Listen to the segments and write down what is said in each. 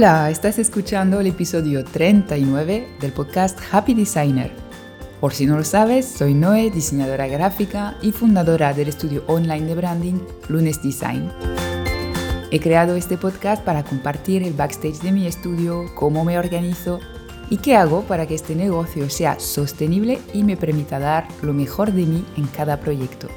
Hola, estás escuchando el episodio 39 del podcast Happy Designer. Por si no lo sabes, soy Noé, diseñadora gráfica y fundadora del estudio online de branding Lunes Design. He creado este podcast para compartir el backstage de mi estudio, cómo me organizo y qué hago para que este negocio sea sostenible y me permita dar lo mejor de mí en cada proyecto.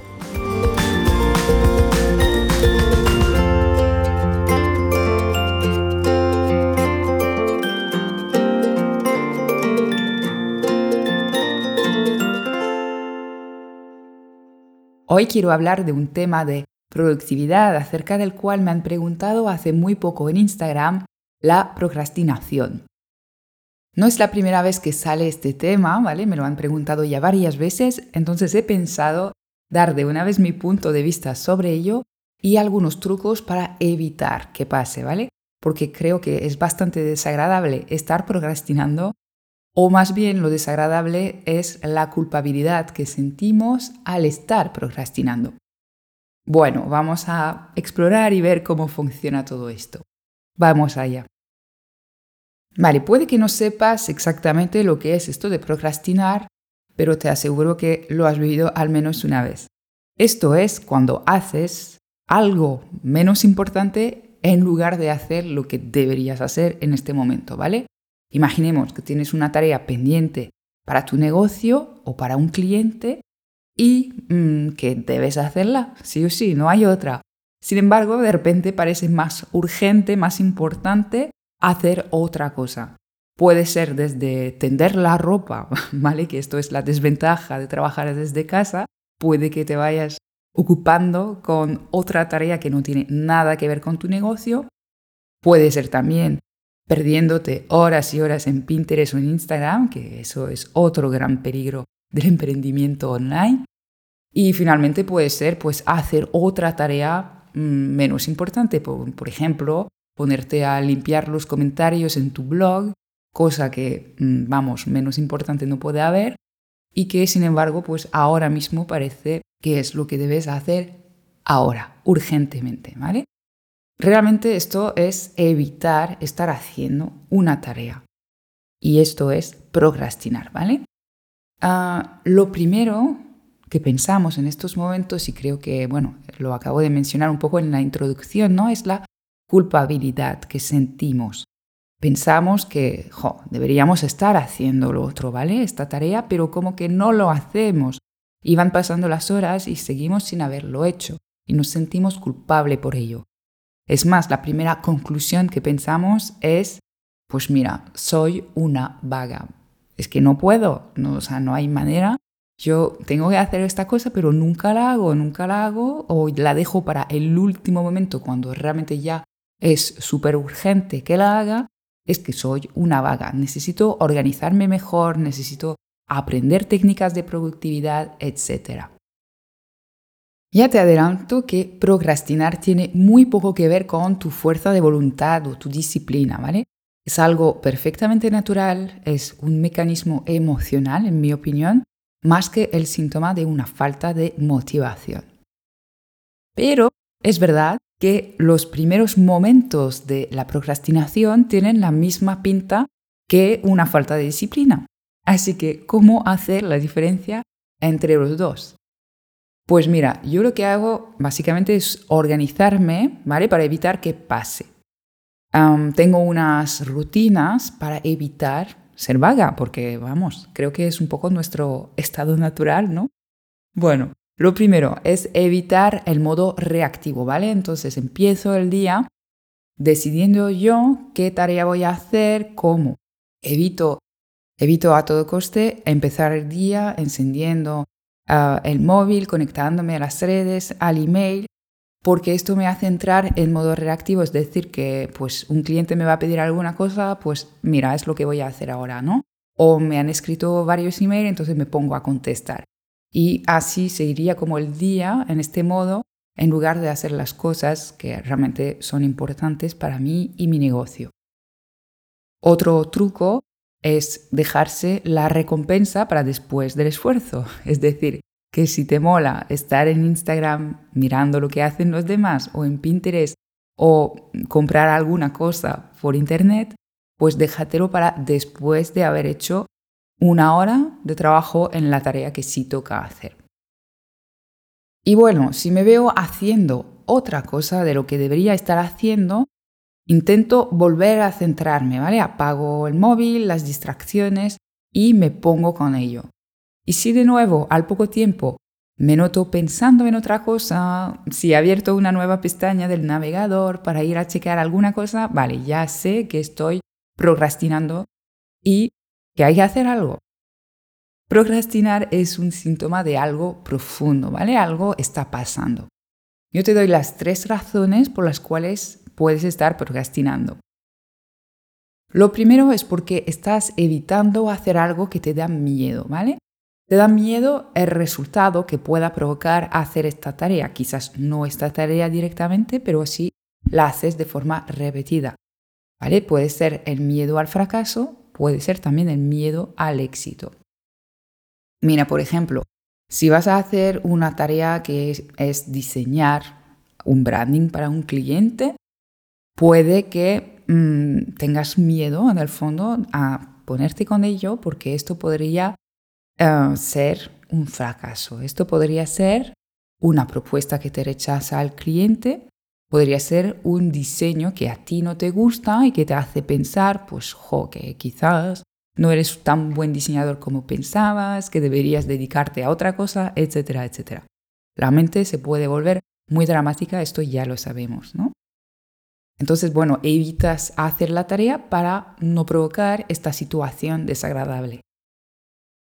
Hoy quiero hablar de un tema de productividad acerca del cual me han preguntado hace muy poco en Instagram, la procrastinación. No es la primera vez que sale este tema, ¿vale? Me lo han preguntado ya varias veces, entonces he pensado dar de una vez mi punto de vista sobre ello y algunos trucos para evitar que pase, ¿vale? Porque creo que es bastante desagradable estar procrastinando o más bien lo desagradable es la culpabilidad que sentimos al estar procrastinando. Bueno, vamos a explorar y ver cómo funciona todo esto. Vamos allá. Vale, puede que no sepas exactamente lo que es esto de procrastinar, pero te aseguro que lo has vivido al menos una vez. Esto es cuando haces algo menos importante en lugar de hacer lo que deberías hacer en este momento, ¿vale? Imaginemos que tienes una tarea pendiente para tu negocio o para un cliente y mm, que debes hacerla, sí o sí, no hay otra. Sin embargo, de repente parece más urgente, más importante hacer otra cosa. Puede ser desde tender la ropa, ¿vale? Que esto es la desventaja de trabajar desde casa. Puede que te vayas ocupando con otra tarea que no tiene nada que ver con tu negocio. Puede ser también perdiéndote horas y horas en Pinterest o en Instagram, que eso es otro gran peligro del emprendimiento online. Y finalmente puede ser pues hacer otra tarea mm, menos importante, por, ejemplo, ponerte a limpiar los comentarios en tu blog, cosa que, mm, vamos, menos importante no puede haber y que sin embargo pues ahora mismo parece que es lo que debes hacer ahora, urgentemente, ¿vale? Realmente esto es evitar estar haciendo una tarea. Y esto es procrastinar, ¿vale? Ah, lo primero que pensamos en estos momentos, y creo que, bueno, lo acabo de mencionar un poco en la introducción, ¿no? Es la culpabilidad que sentimos. Pensamos que, deberíamos estar haciendo lo otro, ¿vale? Esta tarea, pero como que no lo hacemos. Y van pasando las horas y seguimos sin haberlo hecho. Y nos sentimos culpable por ello. Es más, la primera conclusión que pensamos es, pues mira, soy una vaga. Es que no puedo, no, o sea, no hay manera. Yo tengo que hacer esta cosa, pero nunca la hago, nunca la hago, o la dejo para el último momento cuando realmente ya es súper urgente que la haga. Es que soy una vaga. Necesito organizarme mejor, necesito aprender técnicas de productividad, etc. Ya te adelanto que procrastinar tiene muy poco que ver con tu fuerza de voluntad o tu disciplina, ¿vale? Es algo perfectamente natural, es un mecanismo emocional, en mi opinión, más que el síntoma de una falta de motivación. Pero es verdad que los primeros momentos de la procrastinación tienen la misma pinta que una falta de disciplina. Así que, ¿cómo hacer la diferencia entre los dos? Pues mira, yo lo que hago básicamente es organizarme, ¿vale? Para evitar que pase. tengo unas rutinas para evitar ser vaga, porque vamos, creo que es un poco nuestro estado natural, ¿no? Bueno, lo primero es evitar el modo reactivo, ¿vale? Entonces empiezo el día decidiendo yo qué tarea voy a hacer, cómo. Evito, evito a todo coste empezar el día encendiendo el móvil, conectándome a las redes, al email, porque esto me hace entrar en modo reactivo, es decir, que pues un cliente me va a pedir alguna cosa, pues mira, es lo que voy a hacer ahora, ¿no? O me han escrito varios emails, entonces me pongo a contestar. Y así seguiría como el día en este modo, en lugar de hacer las cosas que realmente son importantes para mí y mi negocio. Otro truco es dejarse la recompensa para después del esfuerzo. Es decir, que si te mola estar en Instagram mirando lo que hacen los demás o en Pinterest o comprar alguna cosa por internet, pues déjatelo para después de haber hecho una hora de trabajo en la tarea que sí toca hacer. Y bueno, si me veo haciendo otra cosa de lo que debería estar haciendo, intento volver a centrarme, ¿vale? Apago el móvil, las distracciones y me pongo con ello. Y si de nuevo, al poco tiempo, me noto pensando en otra cosa, si he abierto una nueva pestaña del navegador para ir a checar alguna cosa, vale, ya sé que estoy procrastinando y que hay que hacer algo. Procrastinar es un síntoma de algo profundo, ¿vale? Algo está pasando. Yo te doy las tres razones por las cuales puedes estar procrastinando. Lo primero es porque estás evitando hacer algo que te da miedo, ¿vale? Te da miedo el resultado que pueda provocar hacer esta tarea. Quizás no esta tarea directamente, pero sí la haces de forma repetida. ¿Vale? Puede ser el miedo al fracaso, puede ser también el miedo al éxito. Mira, por ejemplo, si vas a hacer una tarea que es, diseñar un branding para un cliente, puede que mm, tengas miedo en el fondo a ponerte con ello porque esto podría eh, ser un fracaso. Esto podría ser una propuesta que te rechaza al cliente, podría ser un diseño que a ti no te gusta y que te hace pensar, pues, jo, que quizás no eres tan buen diseñador como pensabas, que deberías dedicarte a otra cosa, etcétera, etcétera. La mente se puede volver muy dramática, esto ya lo sabemos, ¿no? Entonces, bueno, evitas hacer la tarea para no provocar esta situación desagradable.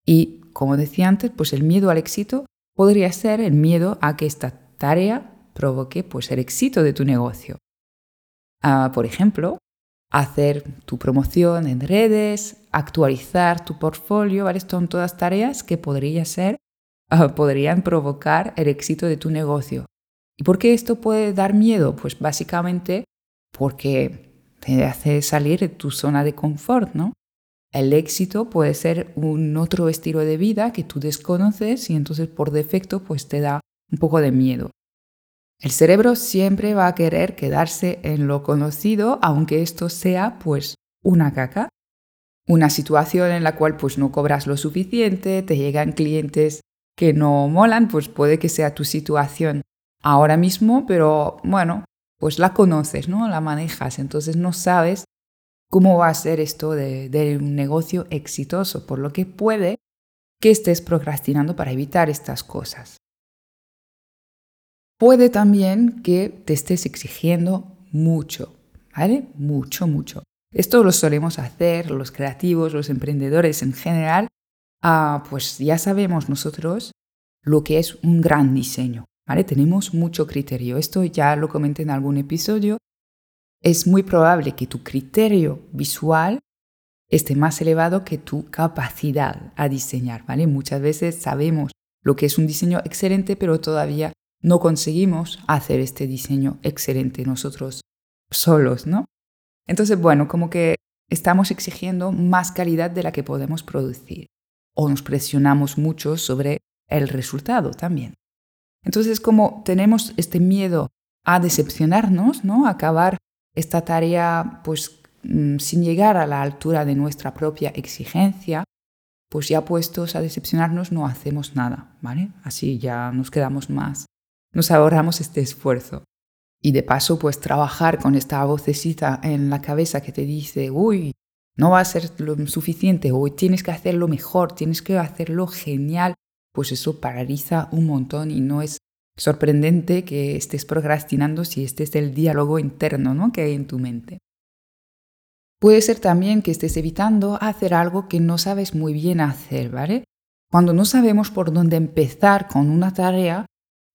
Y como decía antes, pues el miedo al éxito podría ser el miedo a que esta tarea provoque pues el éxito de tu negocio. Ah, por ejemplo, hacer tu promoción en redes, actualizar tu portfolio, ¿vale? Son todas tareas que podría ser, ah, podrían provocar el éxito de tu negocio. ¿Y por qué esto puede dar miedo? Pues básicamente porque te hace salir de tu zona de confort, ¿no? El éxito puede ser un otro estilo de vida que tú desconoces y entonces por defecto pues te da un poco de miedo. El cerebro siempre va a querer quedarse en lo conocido, aunque esto sea pues una caca, una situación en la cual pues no cobras lo suficiente, te llegan clientes que no molan, pues puede que sea tu situación ahora mismo, pero bueno, pues la conoces, ¿no? La manejas, entonces no sabes cómo va a ser esto de, un negocio exitoso, por lo que puede que estés procrastinando para evitar estas cosas. Puede también que te estés exigiendo mucho, ¿vale? Mucho, mucho. Esto lo solemos hacer los creativos, los emprendedores en general. Ah, pues ya sabemos nosotros lo que es un gran diseño, Tenemos mucho criterio. Esto ya lo comenté en algún episodio es muy probable que tu criterio visual esté más elevado que tu capacidad a diseñar, ¿vale? Muchas veces sabemos lo que es un diseño excelente, pero todavía no conseguimos hacer este diseño excelente nosotros solos, ¿no? Entonces, bueno, como que estamos exigiendo más calidad de la que podemos producir o nos presionamos mucho sobre el resultado también. Entonces, como tenemos este miedo a decepcionarnos, ¿no? A acabar esta tarea pues mm, sin llegar a la altura de nuestra propia exigencia, pues ya puestos a decepcionarnos no hacemos nada, ¿vale? Así ya nos quedamos más, nos ahorramos este esfuerzo. Y de paso, pues trabajar con esta vocecita en la cabeza que te dice, uy, no va a ser lo suficiente, o tienes que hacerlo mejor, tienes que hacerlo genial, pues eso paraliza un montón y no es sorprendente que estés procrastinando si este es el diálogo interno ¿no? que hay en tu mente. Puede ser también que estés evitando hacer algo que no sabes muy bien hacer, ¿vale? Cuando no sabemos por dónde empezar con una tarea,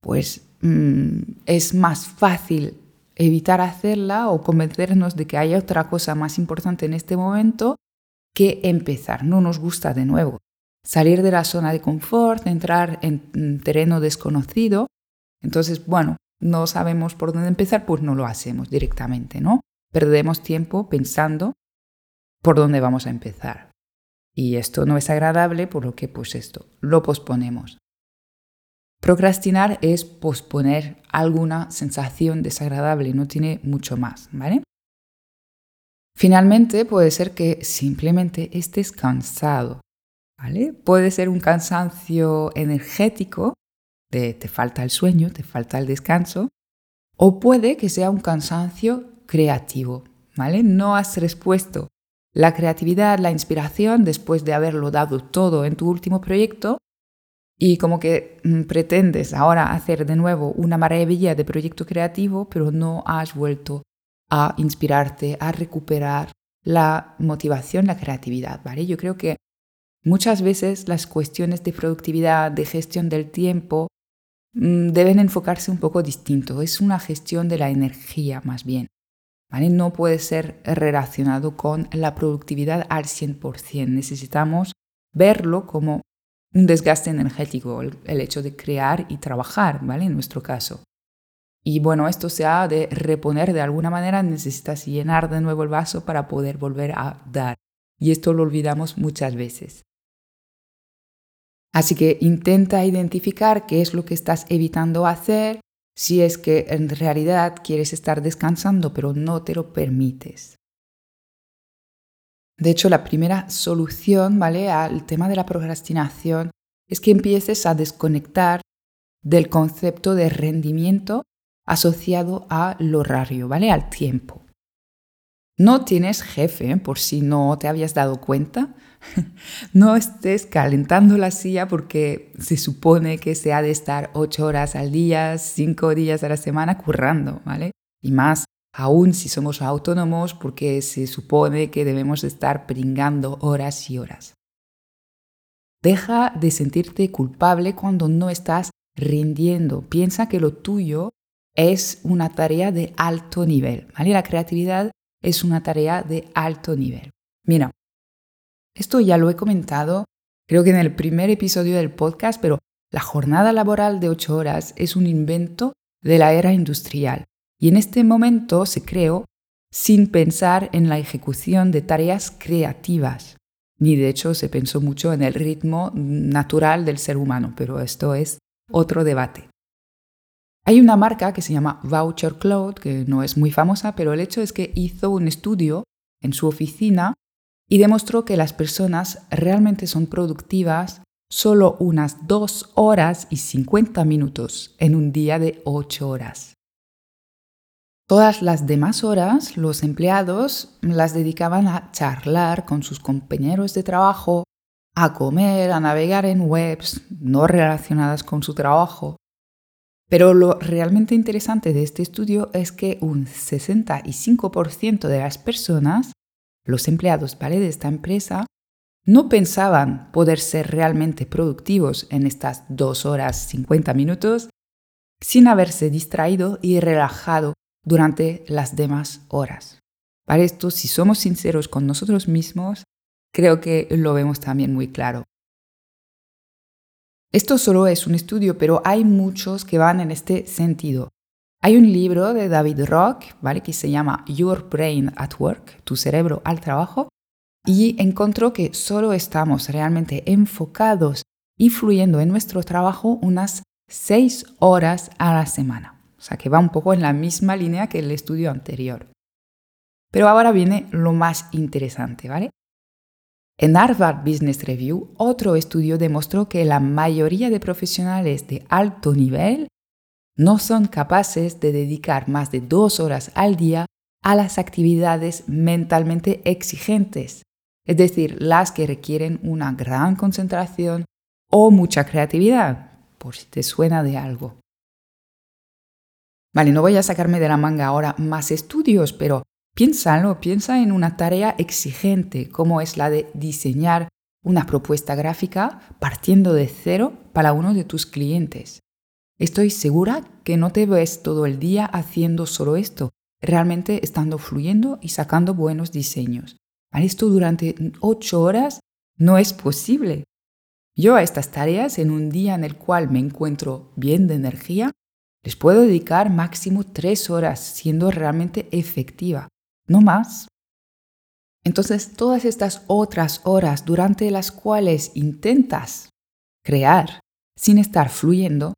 pues mm, es más fácil evitar hacerla o convencernos de que hay otra cosa más importante en este momento que empezar. No nos gusta de nuevo salir de la zona de confort, entrar en terreno desconocido entonces, bueno, no sabemos por dónde empezar, pues no lo hacemos directamente, ¿no? Perdemos tiempo pensando por dónde vamos a empezar. Y esto no es agradable, por lo que pues esto, lo posponemos. Procrastinar es posponer alguna sensación desagradable, no tiene mucho más, ¿vale? Finalmente puede ser que simplemente estés cansado, Puede ser un cansancio energético, te falta el sueño, te falta el descanso, o puede que sea un cansancio creativo, ¿vale? No has respuesto la creatividad, la inspiración después de haberlo dado todo en tu último proyecto y como que mm, pretendes ahora hacer de nuevo una maravilla de proyecto creativo, pero no has vuelto a inspirarte, a recuperar la motivación, la creatividad, ¿vale? Yo creo que muchas veces las cuestiones de productividad, de gestión del tiempo, mm, deben enfocarse un poco distinto. Es una gestión de la energía más bien. ¿vale? No puede ser relacionado con la productividad al 100%. Necesitamos verlo como un desgaste energético, el, hecho de crear y trabajar, ¿vale? En nuestro caso. Y bueno, esto se ha de reponer de alguna manera, necesitas llenar de nuevo el vaso para poder volver a dar. Y esto lo olvidamos muchas veces. Así que intenta identificar qué es lo que estás evitando hacer si es que en realidad quieres estar descansando pero no te lo permites. De hecho, la primera solución ¿vale? al tema de la procrastinación es que empieces a desconectar del concepto de rendimiento asociado al horario, ¿vale? Al tiempo. No tienes jefe, por si no te habías dado cuenta. no estés calentando la silla porque se supone que se ha de estar ocho horas al día, cinco días a la semana currando, ¿vale? Y más aún si somos autónomos porque se supone que debemos estar pringando horas y horas. Deja de sentirte culpable cuando no estás rindiendo. Piensa que lo tuyo es una tarea de alto nivel, ¿vale? La creatividad es una tarea de alto nivel. Mira, esto ya lo he comentado, creo que en el primer episodio del podcast, pero la jornada laboral de ocho horas es un invento de la era industrial y en este momento se creó sin pensar en la ejecución de tareas creativas, ni de hecho se pensó mucho en el ritmo natural del ser humano, pero esto es otro debate. Hay una marca que se llama Voucher Cloud, que no es muy famosa, pero el hecho es que hizo un estudio en su oficina y demostró que las personas realmente son productivas solo unas 2 horas y 50 minutos en un día de 8 horas. Todas las demás horas los empleados las dedicaban a charlar con sus compañeros de trabajo, a comer, a navegar en webs no relacionadas con su trabajo pero lo realmente interesante de este estudio es que un 65% de las personas, los empleados de esta empresa, no pensaban poder ser realmente productivos en estas 2 horas 50 minutos sin haberse distraído y relajado durante las demás horas. Para esto, si somos sinceros con nosotros mismos, creo que lo vemos también muy claro. Esto solo es un estudio, pero hay muchos que van en este sentido. Hay un libro de David Rock, ¿vale? que se llama Your Brain at Work, tu cerebro al trabajo, y encontró que solo estamos realmente enfocados y fluyendo en nuestro trabajo unas seis horas a la semana. O sea que va un poco en la misma línea que el estudio anterior. Pero ahora viene lo más interesante, ¿vale? En Harvard Business Review, otro estudio demostró que la mayoría de profesionales de alto nivel no son capaces de dedicar más de dos horas al día a las actividades mentalmente exigentes, es decir, las que requieren una gran concentración o mucha creatividad, por si te suena de algo. Vale, no voy a sacarme de la manga ahora más estudios, pero Piénsalo, piensa en una tarea exigente como es la de diseñar una propuesta gráfica partiendo de cero para uno de tus clientes. Estoy segura que no te ves todo el día haciendo solo esto, realmente estando fluyendo y sacando buenos diseños. Esto durante ocho horas no es posible. Yo a estas tareas, en un día en el cual me encuentro bien de energía, les puedo dedicar máximo tres horas siendo realmente efectiva no más. Entonces, todas estas otras horas durante las cuales intentas crear sin estar fluyendo,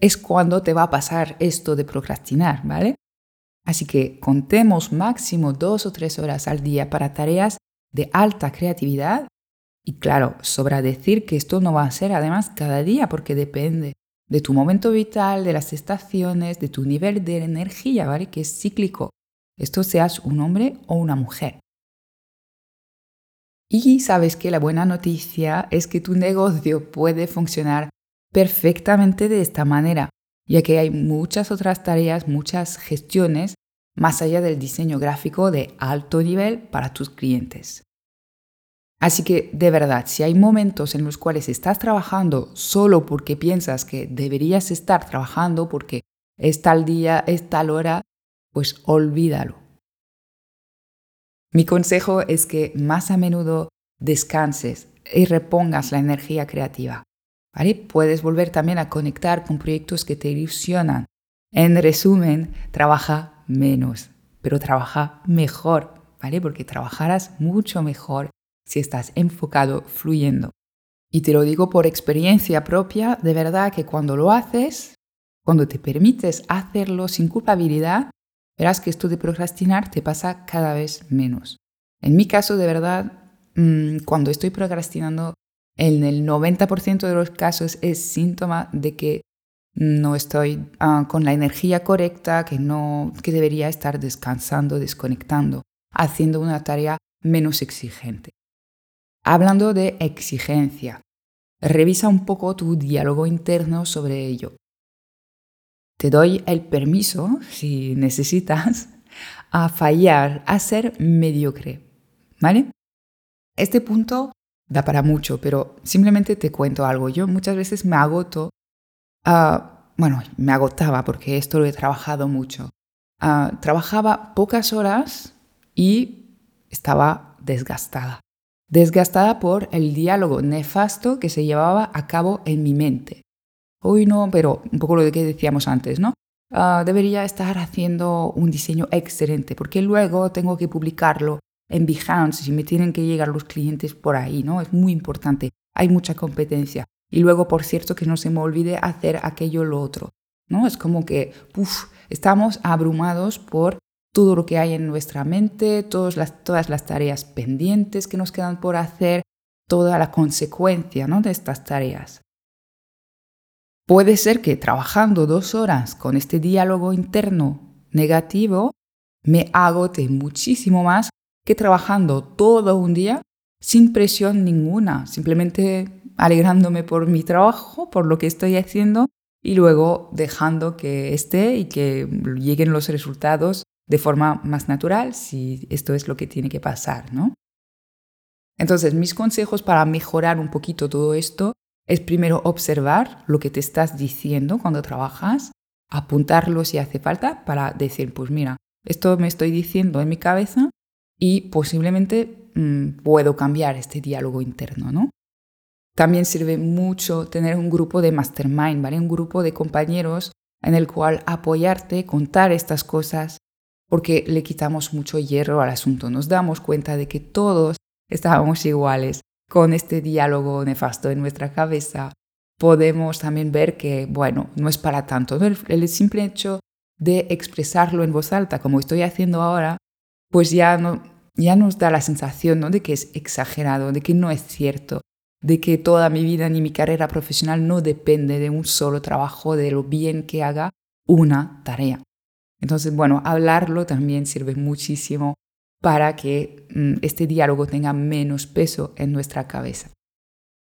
es cuando te va a pasar esto de procrastinar, ¿vale? Así que contemos máximo dos o tres horas al día para tareas de alta creatividad. Y claro, sobra decir que esto no va a ser además cada día porque depende de tu momento vital, de las estaciones, de tu nivel de energía, ¿vale? Que es cíclico. Esto seas un hombre o una mujer. Y sabes que la buena noticia es que tu negocio puede funcionar perfectamente de esta manera, ya que hay muchas otras tareas, muchas gestiones más allá del diseño gráfico de alto nivel para tus clientes. Así que, de verdad, si hay momentos en los cuales estás trabajando solo porque piensas que deberías estar trabajando porque es tal día, es tal hora, pues olvídalo. Mi consejo es que más a menudo descanses y repongas la energía creativa. Puedes volver también a conectar con proyectos que te ilusionan. En resumen, trabaja menos, pero trabaja mejor, ¿vale? Porque trabajarás mucho mejor si estás enfocado, fluyendo. Y te lo digo por experiencia propia, de verdad que cuando lo haces, cuando te permites hacerlo sin culpabilidad, verás que esto de procrastinar te pasa cada vez menos. En mi caso, de verdad, mm, cuando estoy procrastinando, en el 90% de los casos es síntoma de que no estoy ah, con la energía correcta, que, no, que debería estar descansando, desconectando, haciendo una tarea menos exigente. Hablando de exigencia, revisa un poco tu diálogo interno sobre ello. Te doy el permiso, si necesitas, a fallar, a ser mediocre. ¿Vale? Este punto da para mucho, pero simplemente te cuento algo. Yo muchas veces me agoto, ah, bueno, me agotaba porque esto lo he trabajado mucho. Ah, trabajaba pocas horas y estaba desgastada desgastada por el diálogo nefasto que se llevaba a cabo en mi mente. Hoy no, pero un poco lo que decíamos antes, ¿no? Ah, debería estar haciendo un diseño excelente, porque luego tengo que publicarlo en Behance y me tienen que llegar los clientes por ahí, ¿no? Es muy importante, hay mucha competencia. Y luego, por cierto, que no se me olvide hacer aquello lo otro, ¿no? Es como que, uff, estamos abrumados por todo lo que hay en nuestra mente, todas las, todas las tareas pendientes que nos quedan por hacer, toda la consecuencia ¿no? de estas tareas. Puede ser que trabajando dos horas con este diálogo interno negativo me agote muchísimo más que trabajando todo un día sin presión ninguna, simplemente alegrándome por mi trabajo, por lo que estoy haciendo y luego dejando que esté y que lleguen los resultados de forma más natural si esto es lo que tiene que pasar, ¿no? Entonces, mis consejos para mejorar un poquito todo esto es primero observar lo que te estás diciendo cuando trabajas, apuntarlo si hace falta para decir, pues mira, esto me estoy diciendo en mi cabeza y posiblemente mm, puedo cambiar este diálogo interno, ¿no? También sirve mucho tener un grupo de mastermind, ¿vale? Un grupo de compañeros en el cual apoyarte, contar estas cosas, porque le quitamos mucho hierro al asunto. Nos damos cuenta de que todos estábamos iguales. Con este diálogo nefasto en nuestra cabeza, podemos también ver que, bueno, no es para tanto. El, simple hecho de expresarlo en voz alta, como estoy haciendo ahora, pues ya, no, ya nos da la sensación de que es exagerado, de que no es cierto, de que toda mi vida ni mi carrera profesional no depende de un solo trabajo, de lo bien que haga una tarea. Entonces, bueno, hablarlo también sirve muchísimo para que mm, este diálogo tenga menos peso en nuestra cabeza.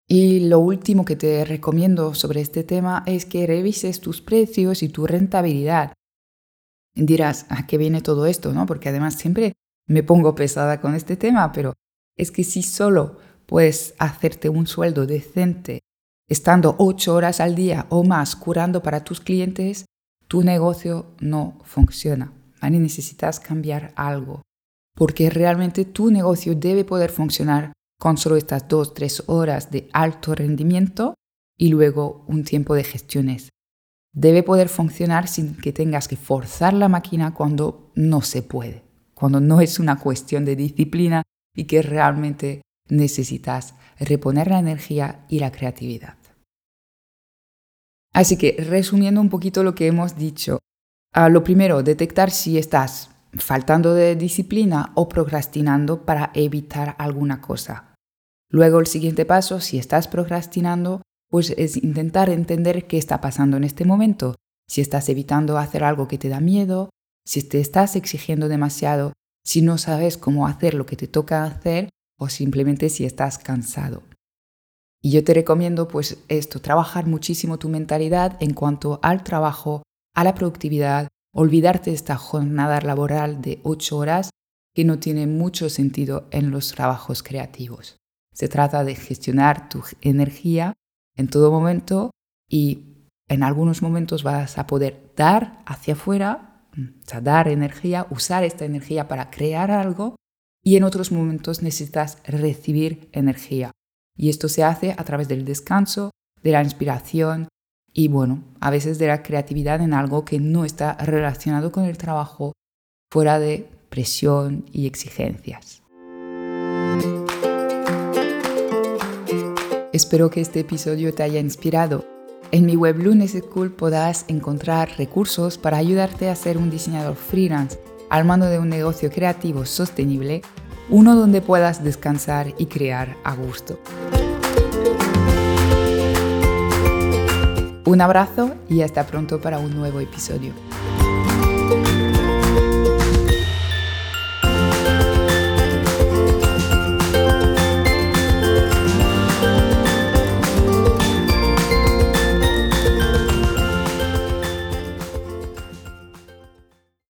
Y lo último que te recomiendo sobre este tema es que revises tus precios y tu rentabilidad. Dirás, ¿a qué viene todo esto? ¿no? Porque además siempre me pongo pesada con este tema, pero es que si solo puedes hacerte un sueldo decente estando ocho horas al día o más curando para tus clientes, tu negocio no funciona. Necesitas cambiar algo. Porque realmente tu negocio debe poder funcionar con solo estas dos, tres horas de alto rendimiento y luego un tiempo de gestiones. Debe poder funcionar sin que tengas que forzar la máquina cuando no se puede, cuando no es una cuestión de disciplina y que realmente necesitas reponer la energía y la creatividad. Así que resumiendo un poquito lo que hemos dicho, ah, lo primero, detectar si estás faltando de disciplina o procrastinando para evitar alguna cosa. Luego el siguiente paso, si estás procrastinando, pues es intentar entender qué está pasando en este momento, si estás evitando hacer algo que te da miedo, si te estás exigiendo demasiado, si no sabes cómo hacer lo que te toca hacer o simplemente si estás cansado. Y yo te recomiendo pues esto, trabajar muchísimo tu mentalidad en cuanto al trabajo, a la productividad, olvidarte de esta jornada laboral de ocho horas que no tiene mucho sentido en los trabajos creativos. Se trata de gestionar tu energía en todo momento y en algunos momentos vas a poder dar hacia afuera, o sea, dar energía, usar esta energía para crear algo y en otros momentos necesitas recibir energía. Y esto se hace a través del descanso, de la inspiración y bueno, a veces de la creatividad en algo que no está relacionado con el trabajo, fuera de presión y exigencias. Espero que este episodio te haya inspirado. En mi web Lunes School podrás encontrar recursos para ayudarte a ser un diseñador freelance al mando de un negocio creativo sostenible, uno donde puedas descansar y crear a gusto. Un abrazo y hasta pronto para un nuevo episodio.